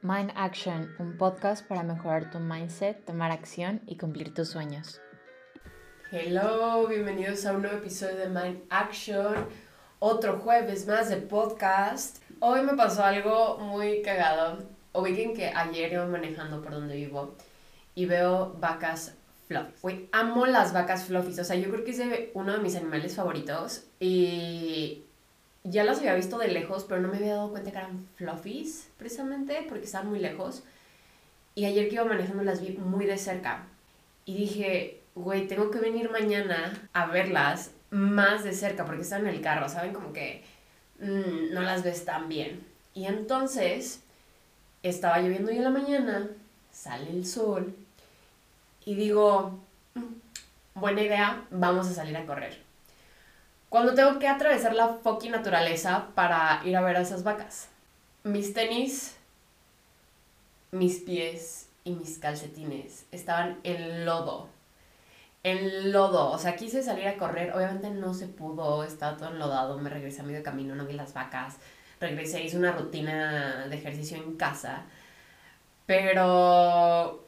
Mind Action, un podcast para mejorar tu mindset, tomar acción y cumplir tus sueños. Hello, bienvenidos a un nuevo episodio de Mind Action, otro jueves más de podcast. Hoy me pasó algo muy cagado. Ubiquen que ayer iba manejando por donde vivo y veo vacas fluffy. amo las vacas fluffy, o sea, yo creo que es uno de mis animales favoritos y ya las había visto de lejos, pero no me había dado cuenta que eran fluffies, precisamente, porque estaban muy lejos. Y ayer que iba manejando las vi muy de cerca. Y dije, güey, tengo que venir mañana a verlas más de cerca, porque están en el carro, ¿saben? Como que mm, no las ves tan bien. Y entonces, estaba lloviendo hoy en la mañana, sale el sol, y digo, mm, buena idea, vamos a salir a correr. Cuando tengo que atravesar la fucking naturaleza para ir a ver a esas vacas. Mis tenis, mis pies y mis calcetines estaban en lodo. En lodo. O sea, quise salir a correr. Obviamente no se pudo. Estaba todo enlodado. Me regresé a medio camino. No vi las vacas. Regresé, hice una rutina de ejercicio en casa. Pero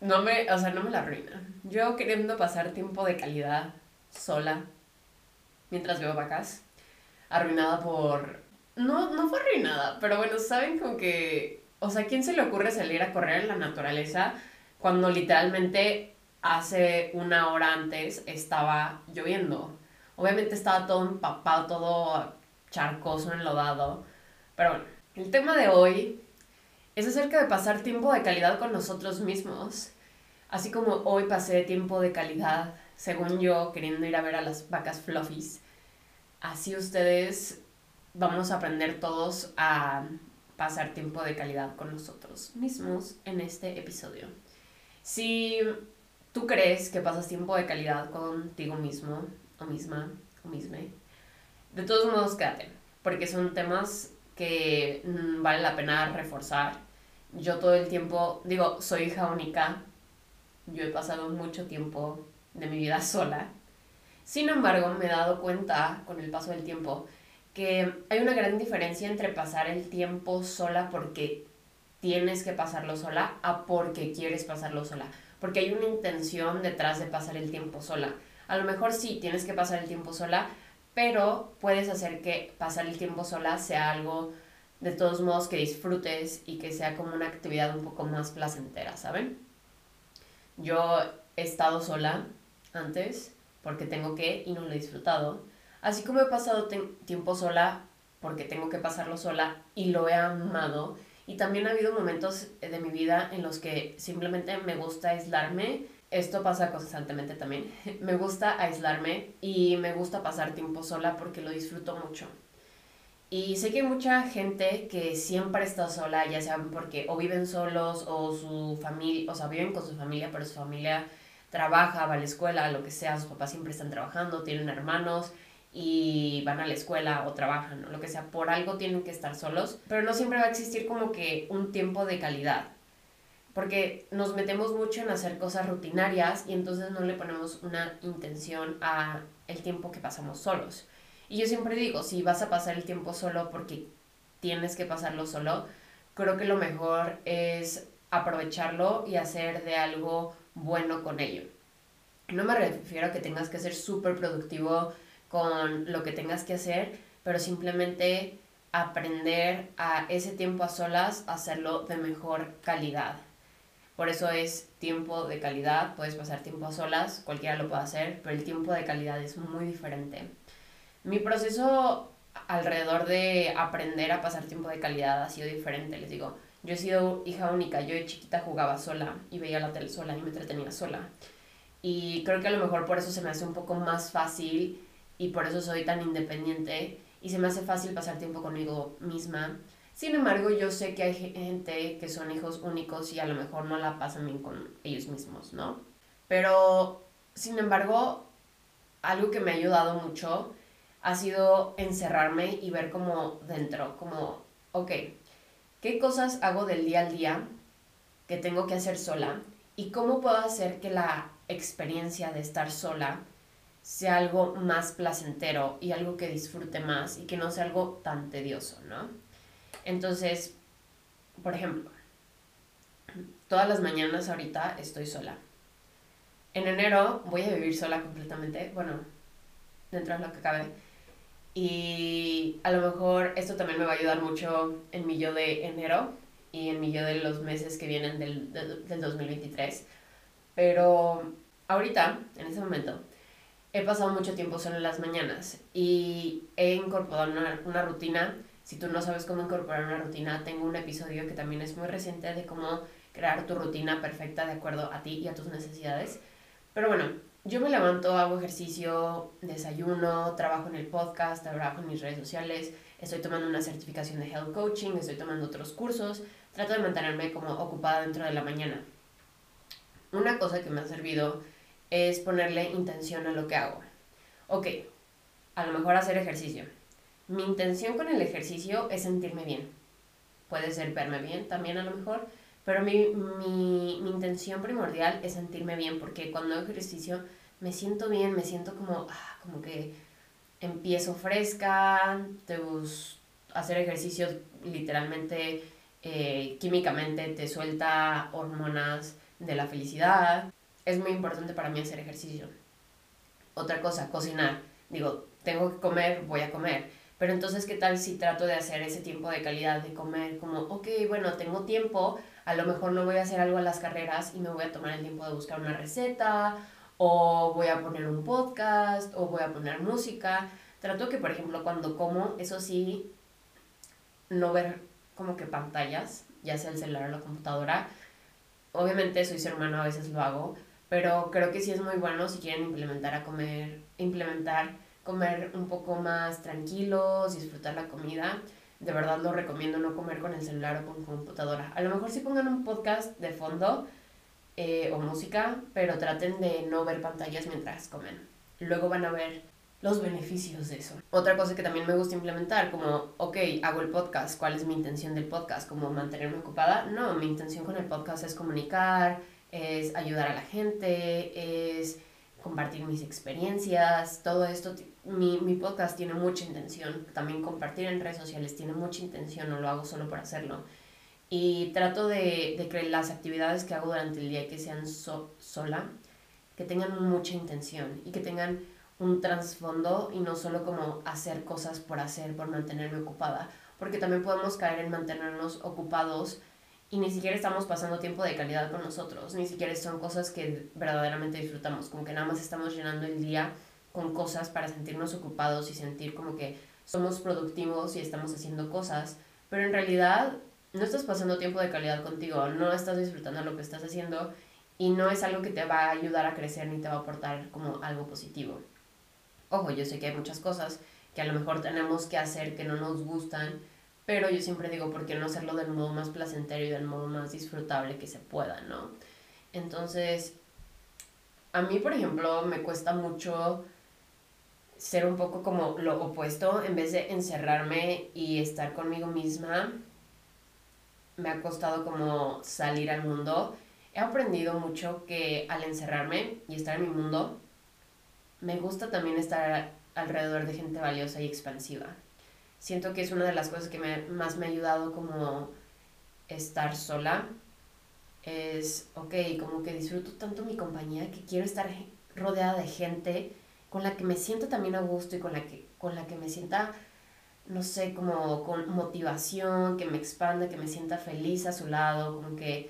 no me, o sea, no me la arruina. Yo queriendo pasar tiempo de calidad sola mientras veo vacas. Arruinada por... No, no fue arruinada, pero bueno, saben como que... O sea, ¿quién se le ocurre salir a correr en la naturaleza cuando literalmente hace una hora antes estaba lloviendo? Obviamente estaba todo empapado, todo charcoso, enlodado. Pero bueno, el tema de hoy es acerca de pasar tiempo de calidad con nosotros mismos. Así como hoy pasé tiempo de calidad, según yo, queriendo ir a ver a las vacas fluffies así ustedes vamos a aprender todos a pasar tiempo de calidad con nosotros mismos en este episodio. Si tú crees que pasas tiempo de calidad contigo mismo o misma o misma, de todos modos quédate, porque son temas que mm, vale la pena reforzar. Yo todo el tiempo, digo, soy hija única, yo he pasado mucho tiempo de mi vida sola sin embargo, me he dado cuenta con el paso del tiempo que hay una gran diferencia entre pasar el tiempo sola porque tienes que pasarlo sola a porque quieres pasarlo sola. Porque hay una intención detrás de pasar el tiempo sola. A lo mejor sí tienes que pasar el tiempo sola, pero puedes hacer que pasar el tiempo sola sea algo de todos modos que disfrutes y que sea como una actividad un poco más placentera, ¿saben? Yo he estado sola antes porque tengo que y no lo he disfrutado. Así como he pasado tiempo sola porque tengo que pasarlo sola y lo he amado. Y también ha habido momentos de mi vida en los que simplemente me gusta aislarme. Esto pasa constantemente también. me gusta aislarme y me gusta pasar tiempo sola porque lo disfruto mucho. Y sé que hay mucha gente que siempre está sola, ya sea porque o viven solos o su familia, o sea, viven con su familia, pero su familia trabaja, va a la escuela, lo que sea, sus papás siempre están trabajando, tienen hermanos y van a la escuela o trabajan, lo que sea, por algo tienen que estar solos, pero no siempre va a existir como que un tiempo de calidad, porque nos metemos mucho en hacer cosas rutinarias y entonces no le ponemos una intención a el tiempo que pasamos solos. Y yo siempre digo, si vas a pasar el tiempo solo porque tienes que pasarlo solo, creo que lo mejor es aprovecharlo y hacer de algo bueno con ello. No me refiero a que tengas que ser súper productivo con lo que tengas que hacer, pero simplemente aprender a ese tiempo a solas, hacerlo de mejor calidad. Por eso es tiempo de calidad, puedes pasar tiempo a solas, cualquiera lo puede hacer, pero el tiempo de calidad es muy diferente. Mi proceso alrededor de aprender a pasar tiempo de calidad ha sido diferente, les digo. Yo he sido hija única, yo de chiquita jugaba sola y veía la tele sola y me entretenía sola. Y creo que a lo mejor por eso se me hace un poco más fácil y por eso soy tan independiente y se me hace fácil pasar tiempo conmigo misma. Sin embargo, yo sé que hay gente que son hijos únicos y a lo mejor no la pasan bien con ellos mismos, ¿no? Pero, sin embargo, algo que me ha ayudado mucho ha sido encerrarme y ver como dentro, como, ok, ¿Qué cosas hago del día al día que tengo que hacer sola? ¿Y cómo puedo hacer que la experiencia de estar sola sea algo más placentero y algo que disfrute más y que no sea algo tan tedioso, ¿no? Entonces, por ejemplo, todas las mañanas ahorita estoy sola. En enero voy a vivir sola completamente, bueno, dentro de lo que cabe. Y a lo mejor esto también me va a ayudar mucho en mi yo de enero y en mi yo de los meses que vienen del, del, 2023. Pero ahorita, en ese momento, he pasado mucho tiempo solo en las mañanas y he incorporado una, una, rutina. Si tú no sabes cómo incorporar una rutina, tengo un episodio que también es muy reciente de cómo crear tu rutina perfecta de acuerdo a ti y a tus necesidades. Pero bueno, yo me levanto, hago ejercicio, desayuno, trabajo en el podcast, trabajo en mis redes sociales, estoy tomando una certificación de health coaching, estoy tomando otros cursos, trato de mantenerme como ocupada dentro de la mañana. Una cosa que me ha servido es ponerle intención a lo que hago. Ok, a lo mejor hacer ejercicio. Mi intención con el ejercicio es sentirme bien. Puede ser verme bien también a lo mejor, pero mi, mi, mi, intención primordial es sentirme bien, porque cuando hago ejercicio me siento bien, me siento como, ah, como que empiezo fresca, te hacer ejercicio literalmente, eh, químicamente te suelta hormonas de la felicidad. Es muy importante para mí hacer ejercicio. Otra cosa, cocinar. Digo, tengo que comer, voy a comer. Pero entonces, ¿qué tal si trato de hacer ese tiempo de calidad de comer? Como, ok, bueno, tengo tiempo, a lo mejor no voy a hacer algo a las carreras y me voy a tomar el tiempo de buscar una receta o voy a poner un podcast o voy a poner música. Trato que, por ejemplo, cuando como, eso sí, no ver como que pantallas, ya sea el celular o la computadora. Obviamente soy ser humano, a veces lo hago, pero creo que sí es muy bueno si quieren implementar a comer, implementar comer un poco más tranquilos, disfrutar la comida de verdad lo recomiendo no comer con el celular o con computadora. A lo mejor sí pongan un podcast de fondo eh, o música, pero traten de no ver pantallas mientras comen. Luego van a ver los beneficios de eso. Otra cosa que también me gusta implementar, como, ok, hago el podcast, ¿cuál es mi intención del podcast? ¿Como mantenerme ocupada? No, mi intención con el podcast es comunicar, es ayudar a la gente, es compartir mis experiencias, todo esto mi, mi, podcast tiene mucha intención, también compartir en redes sociales tiene mucha intención, no lo hago solo por hacerlo. Y trato de, de que las actividades que hago durante el día que sean sola, que tengan mucha intención y que tengan un trasfondo y no solo como hacer cosas por hacer, por mantenerme ocupada, porque también podemos caer en mantenernos ocupados y ni siquiera estamos pasando tiempo de calidad con nosotros, ni siquiera son cosas que verdaderamente disfrutamos, como que nada más estamos llenando el día con cosas para sentirnos ocupados y sentir como que somos productivos y estamos haciendo cosas, pero en realidad no estás pasando tiempo de calidad contigo, no estás disfrutando lo que estás haciendo y no es algo que te va a ayudar a crecer ni te va a aportar como algo positivo. Ojo, yo sé que hay muchas cosas que a lo mejor tenemos que hacer que no nos gustan, pero yo siempre digo, ¿por qué no hacerlo del modo más placentero y del modo más disfrutable que se pueda, no? Entonces, a mí, por ejemplo, me cuesta mucho ser un poco como lo opuesto, en vez de encerrarme y estar conmigo misma, me ha costado como salir al mundo. He aprendido mucho que al encerrarme y estar en mi mundo, me gusta también estar alrededor de gente valiosa y expansiva. Siento que es una de las cosas que me, más me ha ayudado como estar sola. Es, ok, como que disfruto tanto mi compañía que quiero estar rodeada de gente con la que me siento también a gusto y con la que, con la que me sienta, no sé, como con motivación, que me expanda, que me sienta feliz a su lado, como que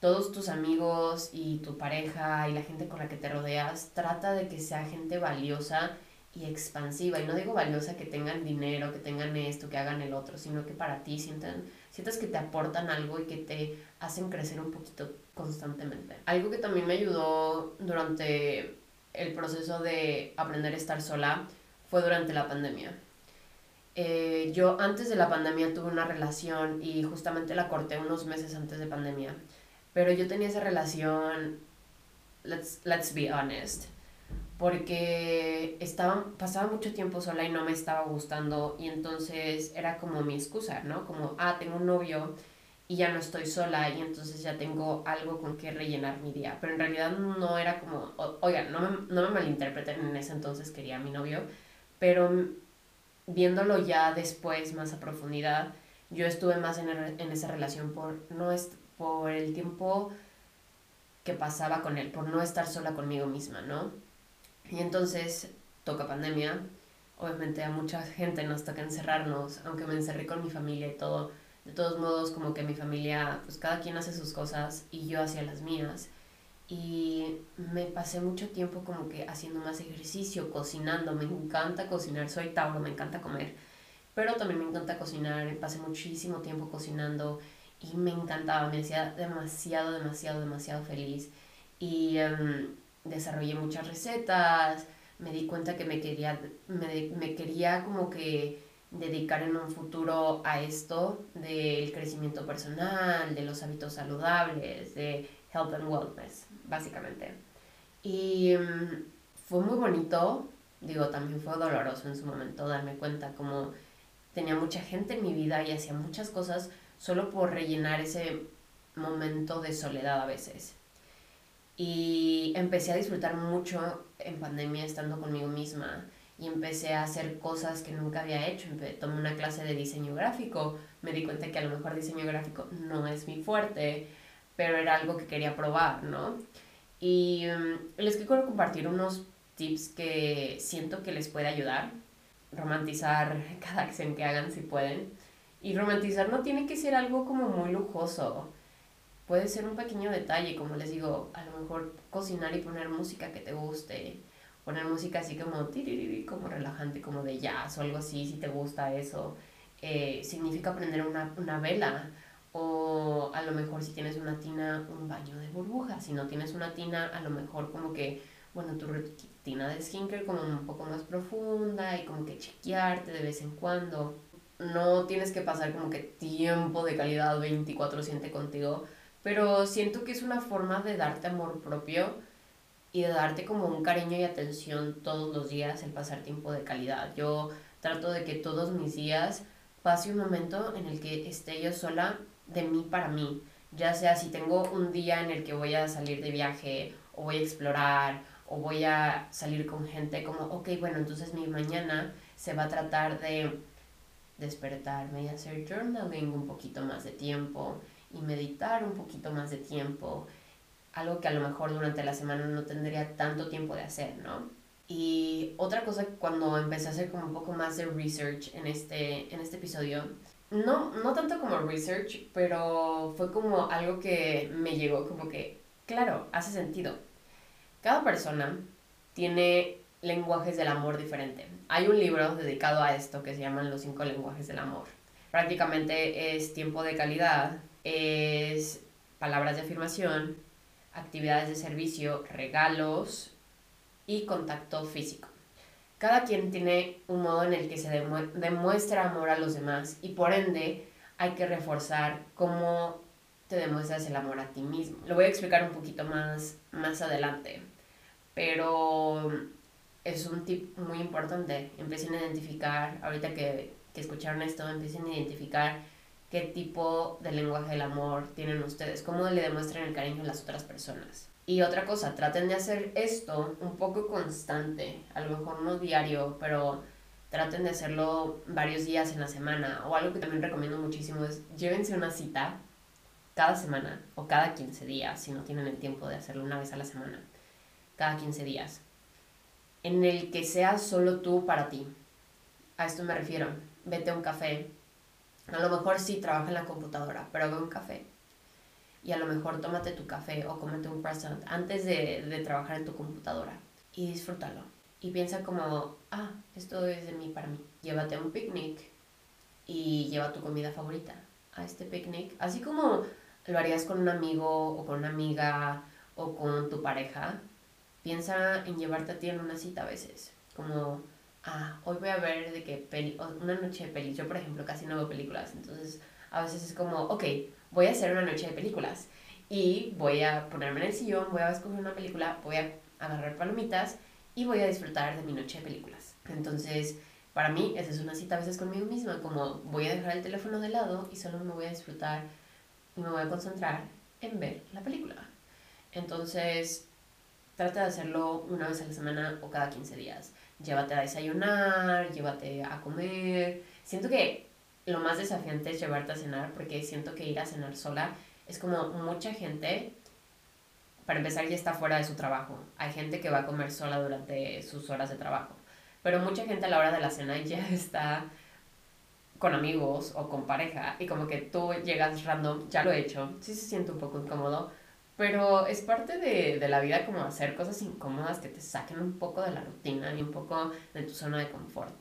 todos tus amigos y tu pareja y la gente con la que te rodeas, trata de que sea gente valiosa y expansiva. Y no digo valiosa que tengan dinero, que tengan esto, que hagan el otro, sino que para ti sientan, sientas que te aportan algo y que te hacen crecer un poquito constantemente. Algo que también me ayudó durante el proceso de aprender a estar sola fue durante la pandemia. Eh, yo antes de la pandemia tuve una relación y justamente la corté unos meses antes de pandemia. Pero yo tenía esa relación, let's, let's be honest, porque estaba, pasaba mucho tiempo sola y no me estaba gustando y entonces era como mi excusa, ¿no? Como, ah, tengo un novio y ya no estoy sola y entonces ya tengo algo con que rellenar mi día. Pero en realidad no era como, oigan, no me, no me malinterpreten, en ese entonces quería a mi novio, pero viéndolo ya después más a profundidad, yo estuve más en, en esa relación por, no es, por el tiempo que pasaba con él, por no estar sola conmigo misma, ¿no? Y entonces toca pandemia, obviamente a mucha gente nos toca encerrarnos, aunque me encerré con mi familia y todo, de todos modos como que mi familia, pues cada quien hace sus cosas y yo hacía las mías. Y me pasé mucho tiempo como que haciendo más ejercicio, cocinando, me encanta cocinar, soy Tauro, me encanta comer, pero también me encanta cocinar, pasé muchísimo tiempo cocinando y me encantaba, me hacía demasiado, demasiado, demasiado feliz. Y em, desarrollé muchas recetas, me di cuenta que me quería, me, me quería como que dedicar en un futuro a esto del crecimiento personal, de los hábitos saludables, de health and wellness, básicamente. Y em, fue muy bonito, digo, también fue doloroso en su momento darme cuenta como tenía mucha gente en mi vida y hacía muchas cosas solo por rellenar ese momento de soledad a veces. Y empecé a disfrutar mucho en pandemia estando conmigo misma y empecé a hacer cosas que nunca había hecho. Tomé una clase de diseño gráfico, me di cuenta que a lo mejor diseño gráfico no es mi fuerte, pero era algo que quería probar, ¿no? Y mm, les quiero compartir unos tips que siento que les puede ayudar. Romantizar cada acción que hagan si pueden. Y romantizar no tiene que ser algo como muy lujoso. Puede ser un pequeño detalle, como les digo, a lo mejor cocinar y poner música que te guste. Poner música así como como relajante, como de jazz o algo así, si te gusta eso. Eh, significa prender una, una vela. O a lo mejor si tienes una tina, un baño de burbujas. Si no tienes una tina, a lo mejor como que, bueno, tu rutina de skincare como un poco más profunda y como que chequearte de vez en cuando no tienes que pasar como que tiempo de calidad 24/7 contigo, pero siento que es una forma de darte amor propio y de darte como un cariño y atención todos los días el pasar tiempo de calidad. Yo trato de que todos mis días pase un momento en el que esté yo sola de mí para mí, ya sea si tengo un día en el que voy a salir de viaje o voy a explorar o voy a salir con gente como, ok, bueno, entonces mi mañana se va a tratar de despertarme y hacer journaling un poquito más de tiempo y meditar un poquito más de tiempo, algo que a lo mejor durante la semana no tendría tanto tiempo de hacer, ¿no? Y otra cosa, cuando empecé a hacer como un poco más de research en este, en este episodio, no, no tanto como research, pero fue como algo que me llegó como que, claro, hace sentido. Cada persona tiene lenguajes del amor diferente. Hay un libro dedicado a esto que se llaman Los cinco lenguajes del amor. Prácticamente es tiempo de calidad, es palabras de afirmación, actividades de servicio, regalos y contacto físico. Cada quien tiene un modo en el que se demuestra amor a los demás y por ende hay que reforzar cómo te demuestras el amor a ti mismo. Lo voy a explicar un poquito más, más adelante, pero es un tip muy importante. Empiecen a identificar, ahorita que, que escucharon esto, empiecen a identificar qué tipo de lenguaje del amor tienen ustedes, cómo le demuestran el cariño a las otras personas. Y otra cosa, traten de hacer esto un poco constante, a lo mejor no diario, pero traten de hacerlo varios días en la semana. O algo que también recomiendo muchísimo es llévense una cita cada semana o cada 15 días, si no tienen el tiempo de hacerlo una vez a la semana, cada 15 días en el que seas solo tú para ti. A esto me refiero. Vete a un café. A lo mejor sí trabaja en la computadora, pero ve a un café. Y a lo mejor tómate tu café o cómete un croissant antes de, de trabajar en tu computadora. Y disfrútalo. Y piensa como, ah, esto es de mí para mí. Llévate a un picnic y lleva tu comida favorita a este picnic. Así como lo harías con un amigo o con una amiga o con tu pareja piensa en llevarte a ti en una cita a veces. Como, ah, hoy voy a ver de qué peli, una noche de pelis. Yo, por ejemplo, casi no veo películas. Entonces, a veces es como, ok, voy a hacer una noche de películas. Y voy a ponerme en el sillón, voy a escoger una película, voy a agarrar palomitas y voy a disfrutar de mi noche de películas. Entonces, para mí, esa es una cita a veces conmigo misma, como voy a dejar el teléfono de lado y solo me voy a disfrutar y me voy a concentrar en ver la película. Entonces, Trata de hacerlo una vez a la semana o cada 15 días. Llévate a desayunar, llévate a comer. Siento que lo más desafiante es llevarte a cenar porque siento que ir a cenar sola es como mucha gente, para empezar, ya está fuera de su trabajo. Hay gente que va a comer sola durante sus horas de trabajo. Pero mucha gente a la hora de la cena ya está con amigos o con pareja y como que tú llegas random, ya lo he hecho, sí se siente un poco incómodo, pero es parte de, de la vida como hacer cosas incómodas que te saquen un poco de la rutina y un poco de tu zona de confort.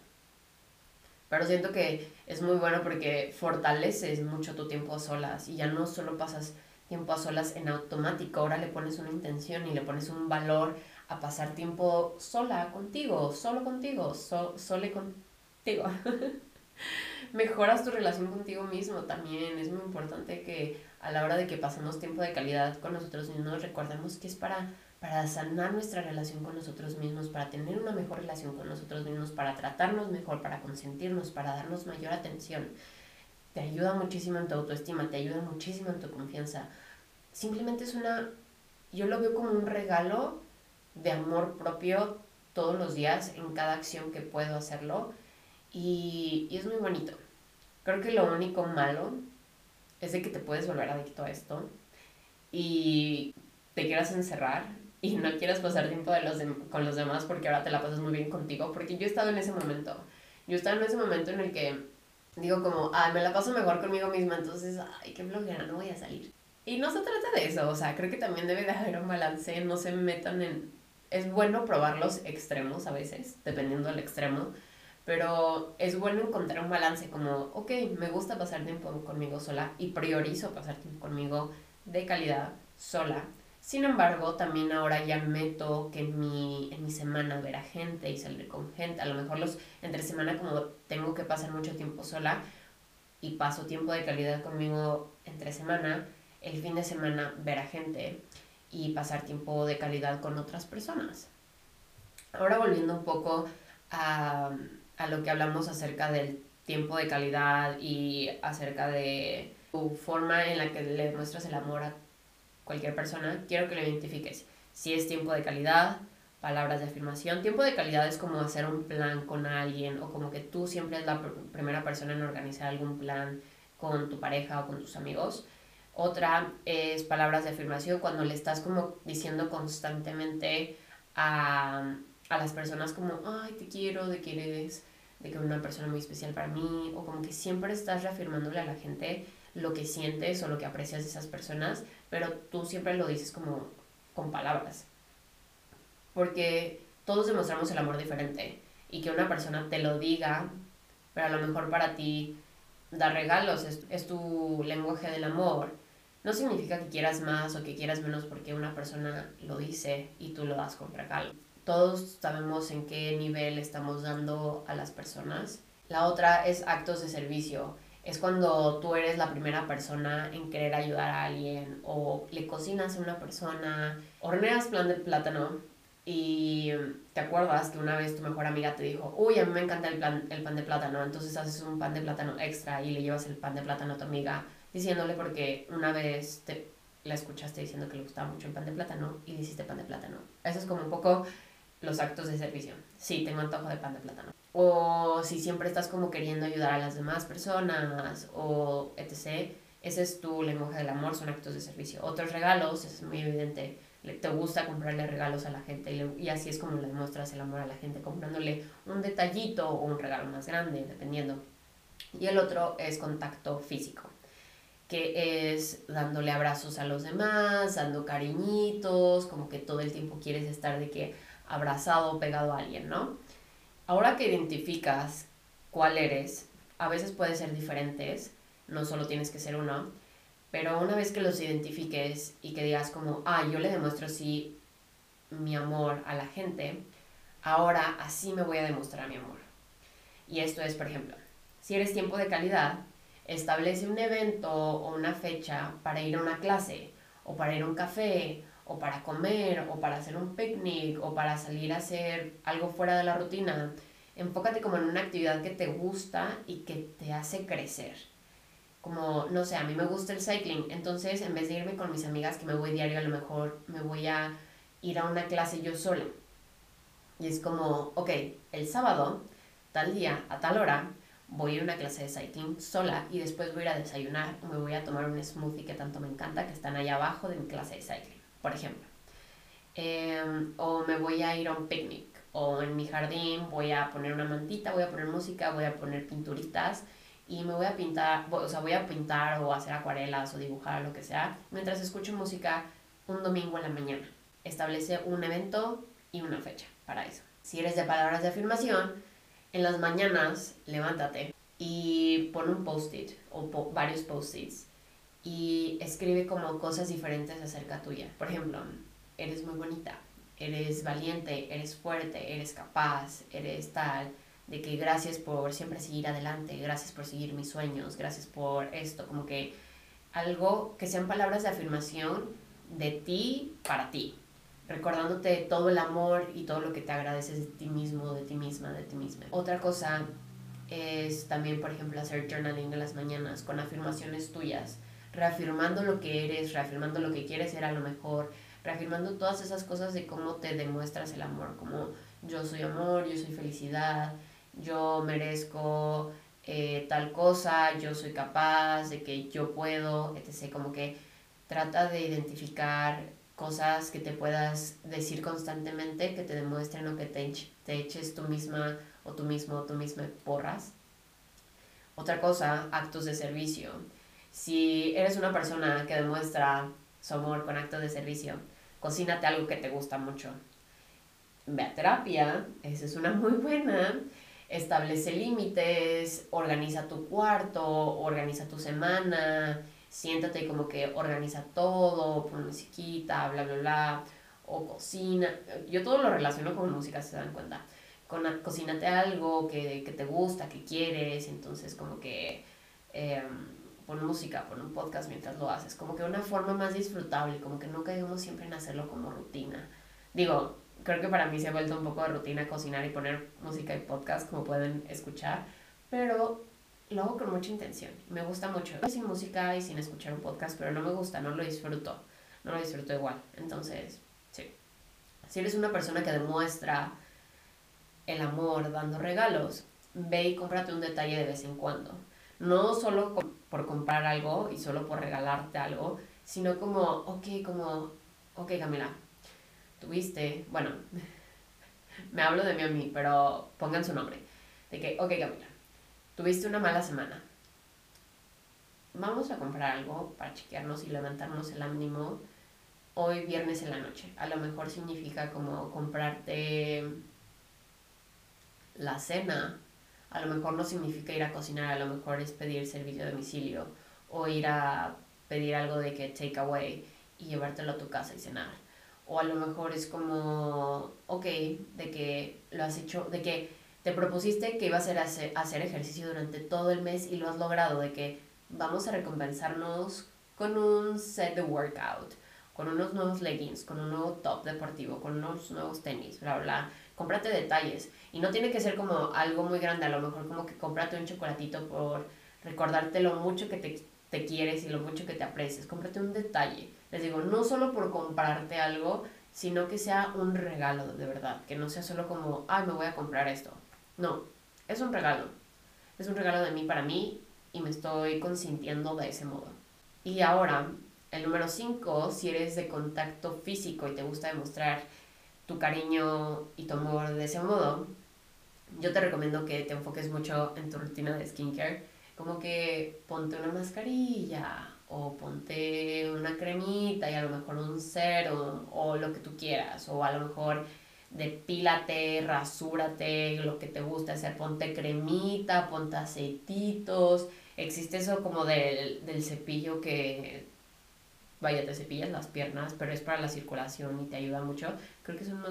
Pero siento que es muy bueno porque fortaleces mucho tu tiempo a solas y ya no solo pasas tiempo a solas en automático, ahora le pones una intención y le pones un valor a pasar tiempo sola contigo, solo contigo, so, sole contigo. Mejoras tu relación contigo mismo también. Es muy importante que a la hora de que pasemos tiempo de calidad con nosotros mismos, recordemos que es para, para sanar nuestra relación con nosotros mismos, para tener una mejor relación con nosotros mismos, para tratarnos mejor, para consentirnos, para darnos mayor atención. Te ayuda muchísimo en tu autoestima, te ayuda muchísimo en tu confianza. Simplemente es una, yo lo veo como un regalo de amor propio todos los días en cada acción que puedo hacerlo y, y es muy bonito. Creo que lo único malo es de que te puedes volver adicto a esto y te quieras encerrar y no quieras pasar tiempo de los con los demás porque ahora te la pasas muy bien contigo, porque yo he estado en ese momento. Yo he estado en ese momento en el que digo como, ay, me la paso mejor conmigo misma, entonces, ay, qué flojera, no voy a salir. Y no se trata de eso, o sea, creo que también debe de haber un balance, no se metan en... Es bueno probar los extremos a veces, dependiendo del extremo, pero es bueno encontrar un balance como, ok, me gusta pasar tiempo conmigo sola y priorizo pasar tiempo conmigo de calidad sola. Sin embargo, también ahora ya meto que en mi, en mi semana ver a gente y salir con gente. A lo mejor los entre semana como tengo que pasar mucho tiempo sola y paso tiempo de calidad conmigo entre semana, el fin de semana ver a gente y pasar tiempo de calidad con otras personas. Ahora volviendo un poco a a lo que hablamos acerca del tiempo de calidad y acerca de tu forma en la que le muestras el amor a cualquier persona, quiero que lo identifiques. Si es tiempo de calidad, palabras de afirmación. Tiempo de calidad es como hacer un plan con alguien o como que tú siempre es la primera persona en organizar algún plan con tu pareja o con tus amigos. Otra es palabras de afirmación cuando le estás como diciendo constantemente a, a las personas como, ay, te quiero, de que eres, de que una persona muy especial para mí, o como que siempre estás reafirmándole a la gente lo que sientes o lo que aprecias de esas personas, pero tú siempre lo dices como con palabras. Porque todos demostramos el amor diferente y que una persona te lo diga, pero a lo mejor para ti dar regalos es, es tu lenguaje del amor. No significa que quieras más o que quieras menos porque una persona lo dice y tú lo das con regalo todos sabemos en qué nivel estamos dando a las personas. La otra es actos de servicio. Es cuando tú eres la primera persona en querer ayudar a alguien o le cocinas a una persona, horneas plan de plátano y te acuerdas que una vez tu mejor amiga te dijo, uy, a mí me encanta el, plan, el pan de plátano, entonces haces un pan de plátano extra y le llevas el pan de plátano a tu amiga diciéndole porque una vez te, la escuchaste diciendo que le gustaba mucho el pan de plátano y le hiciste pan de plátano. Eso es como un poco los actos de servicio. Sí, tengo antojo de pan de plátano. O si siempre estás como queriendo ayudar a las demás personas o etc. Ese es tu lenguaje del amor, son actos de servicio. Otros regalos, es muy evidente, te gusta comprarle regalos a la gente y, así es como le demuestras el amor a la gente, comprándole un detallito o un regalo más grande, dependiendo. Y el otro es contacto físico, que es dándole abrazos a los demás, dando cariñitos, como que todo el tiempo quieres estar de que, abrazado o pegado a alguien, ¿no? Ahora que identificas cuál eres, a veces puede ser diferentes, no solo tienes que ser uno, pero una vez que los identifiques y que digas como, ah, yo le demuestro así mi amor a la gente, ahora así me voy a demostrar mi amor. Y esto es, por ejemplo, si eres tiempo de calidad, establece un evento o una fecha para ir a una clase o para ir a un café o para comer, o para hacer un picnic, o para salir a hacer algo fuera de la rutina. Enfócate como en una actividad que te gusta y que te hace crecer. Como, no sé, a mí me gusta el cycling, entonces en vez de irme con mis amigas que me voy diario, a lo mejor me voy a ir a una clase yo sola. Y es como, ok, el sábado, tal día, a tal hora, voy a ir a una clase de cycling sola y después voy a ir a desayunar me voy a tomar un smoothie que tanto me encanta que están allá abajo de mi clase de cycling, por ejemplo. Em, o me voy a ir a un picnic o en mi jardín voy a poner una mantita, voy a poner música, voy a poner pinturitas y me voy a pintar, o sea, voy a pintar o hacer acuarelas o dibujar lo que sea, mientras escucho música un domingo en la mañana. Establece un evento y una fecha para eso. Si eres de palabras de afirmación, en las mañanas levántate y pon un post-it o varios post-its y escribe como cosas diferentes acerca tuya. Por ejemplo, eres muy bonita, eres valiente, eres fuerte, eres capaz, eres tal, de que gracias por siempre seguir adelante, gracias por seguir mis sueños, gracias por esto, como que algo que sean palabras de afirmación de ti para ti, recordándote todo el amor y todo lo que te agradeces de ti mismo, de ti misma, de ti misma. Otra cosa es también, por ejemplo, hacer journaling en las mañanas con afirmaciones tuyas, reafirmando lo que eres, reafirmando lo que quieres ser a lo mejor, reafirmando todas esas cosas de cómo te demuestras el amor, como yo soy amor, yo soy felicidad, yo merezco eh, tal cosa, yo soy capaz, de que yo puedo, etc. Como que trata de identificar cosas que te puedas decir constantemente, que te demuestren o que te, te eches tú misma o tú mismo o tú misma porras. Otra cosa, actos de servicio. Si eres una persona que demuestra su amor con actos de servicio, cocínate algo que te gusta mucho. Ve a terapia, esa es una muy buena. Establece límites, organiza tu cuarto, organiza tu semana, siéntate como que organiza todo, pon musiquita, bla, bla, bla, o cocina. Yo todo lo relaciono con música, se dan cuenta. Con, cocínate algo que, que te gusta, que quieres, entonces como que... Eh, pon música, pon un podcast mientras lo haces, como que una forma más disfrutable, como que no caigamos siempre en hacerlo como rutina. Digo, creo que para mí se ha vuelto un poco de rutina cocinar y poner música y podcast, como pueden escuchar, pero lo hago con mucha intención. Me gusta mucho. Sin música y sin escuchar un podcast, pero no me gusta, no lo disfruto. No lo disfruto igual. Entonces, sí. Si eres una persona que demuestra el amor dando regalos, ve y cómprate un detalle de vez en cuando. No solo por comprar algo y solo por regalarte algo, sino como, ok, como, ok Camila, tuviste, bueno, me hablo de mí a mí, pero pongan su nombre, de que, ok Camila, tuviste una mala semana, vamos a comprar algo para chequearnos y levantarnos el ánimo hoy viernes en la noche. A lo mejor significa como comprarte la cena a lo mejor no significa ir a cocinar, a lo mejor es pedir servicio de domicilio o ir a pedir algo de que take away y llevártelo a tu casa y cenar. O a lo mejor es como, ok, de que lo has hecho, de que te propusiste que ibas a hacer, hacer ejercicio durante todo el mes y lo has logrado, de que vamos a recompensarnos con un set de workout, con unos nuevos leggings, con un nuevo top deportivo, con unos nuevos tenis, bla, bla cómprate detalles. Y no tiene que ser como algo muy grande, a lo mejor como que cómprate un chocolatito por recordarte lo mucho que te, te quieres y lo mucho que te aprecias. Cómprate un detalle. Les digo, no solo por comprarte algo, sino que sea un regalo de verdad. Que no sea solo como, ay, me voy a comprar esto. No, es un regalo. Es un regalo de mí para mí y me estoy consintiendo de ese modo. Y ahora, el número 5, si eres de contacto físico y te gusta demostrar tu cariño y tu amor de ese modo, yo te recomiendo que te enfoques mucho en tu rutina de skincare. Como que ponte una mascarilla o ponte una cremita y a lo mejor un serum o lo que tú quieras. O a lo mejor depílate, rasúrate, lo que te gusta hacer. Ponte cremita, ponte aceititos. Existe eso como del, del cepillo que vaya, te cepillas las piernas, pero es para la circulación y te ayuda mucho. Creo que es un...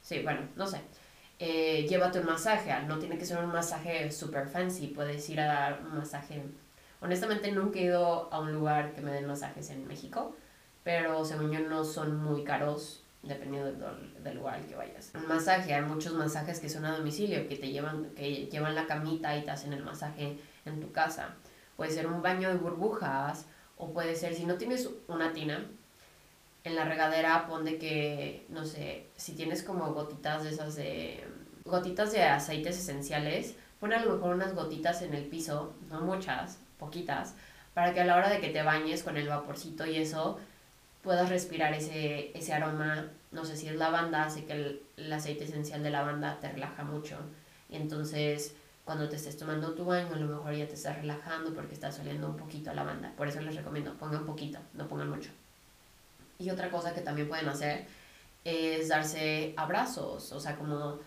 Sí, bueno, no sé. Eh, llévate un masaje, no tiene que ser un masaje super fancy, puedes ir a dar un masaje. Honestamente nunca he ido a un lugar que me den masajes en México, pero según yo no son muy caros dependiendo del, del, lugar al que vayas. Un masaje, hay muchos masajes que son a domicilio, que te llevan, que llevan la camita y te hacen el masaje en tu casa. Puede ser un baño de burbujas, o puede ser, si no tienes una tina, en la regadera pon de que, no sé, si tienes como gotitas de esas de... gotitas de aceites esenciales, pon a lo mejor unas gotitas en el piso, no muchas, poquitas, para que a la hora de que te bañes con el vaporcito y eso, puedas respirar ese, ese aroma, no sé si es lavanda, hace que el, aceite esencial de lavanda te relaja mucho. Entonces cuando te estés tomando tu baño, a lo mejor ya te estás relajando porque estás oliendo un poquito a lavanda. Por eso les recomiendo, pongan poquito, no pongan mucho. Y otra cosa que también pueden hacer es darse abrazos, o sea, como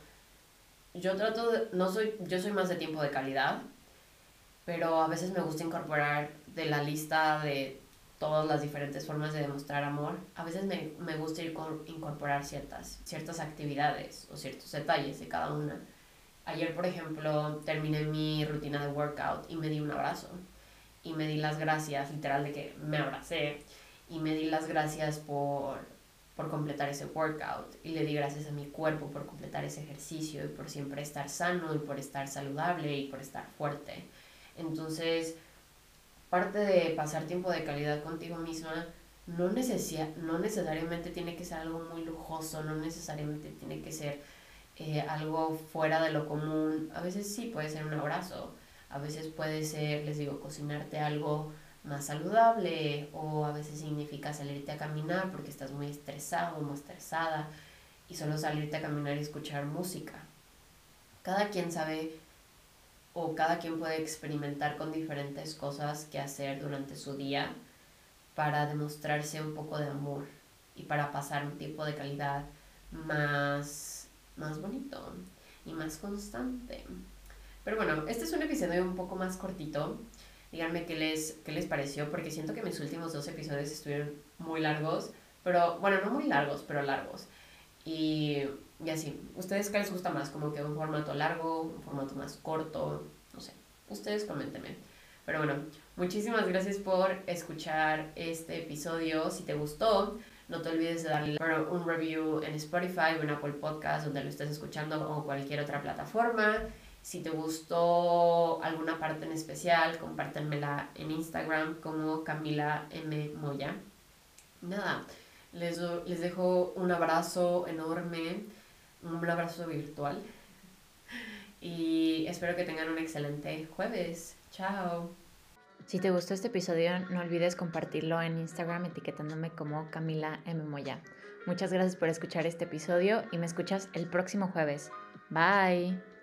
yo trato de, no soy, yo soy más de tiempo de calidad, pero a veces me gusta incorporar de la lista de todas las diferentes formas de demostrar amor, a veces me, me gusta incorporar ciertas, ciertas actividades o ciertos detalles de cada una Ayer, por ejemplo, terminé mi rutina de workout y me di un abrazo. Y me di las gracias, literal, de que me abracé. Y me di las gracias por, por completar ese workout. Y le di gracias a mi cuerpo por completar ese ejercicio y por siempre estar sano y por estar saludable y por estar fuerte. Entonces, parte de pasar tiempo de calidad contigo misma no, no necesariamente tiene que ser algo muy lujoso, no necesariamente tiene que ser eh, algo fuera de lo común. A veces sí puede ser un abrazo, a veces puede ser, les digo, cocinarte algo más saludable o a veces significa salirte a caminar porque estás muy estresado o muy estresada y solo salirte a caminar y escuchar música. Cada quien sabe o cada quien puede experimentar con diferentes cosas que hacer durante su día para demostrarse un poco de amor y para pasar un tiempo de calidad más más bonito y más constante. Pero bueno, este es un episodio un poco más cortito. Díganme qué les, qué les pareció, porque siento que mis últimos dos episodios estuvieron muy largos, pero bueno, no muy largos, pero largos. Y, y así, ¿ustedes qué les gusta más? Como que un formato largo, un formato más corto, no sé, ustedes coméntenme. Pero bueno, muchísimas gracias por escuchar este episodio. Si te gustó, no te olvides de darle un review en Spotify o en Apple Podcast, donde lo estés escuchando o cualquier otra plataforma. Si te gustó alguna parte en especial, compártenmela en Instagram como Camila M. Moya. Nada, les, les dejo un abrazo enorme, un abrazo virtual. Y espero que tengan un excelente jueves. Chao. Si te gustó este episodio, no olvides compartirlo en Instagram etiquetándome como Camila M. Moya. Muchas gracias por escuchar este episodio y me escuchas el próximo jueves. Bye.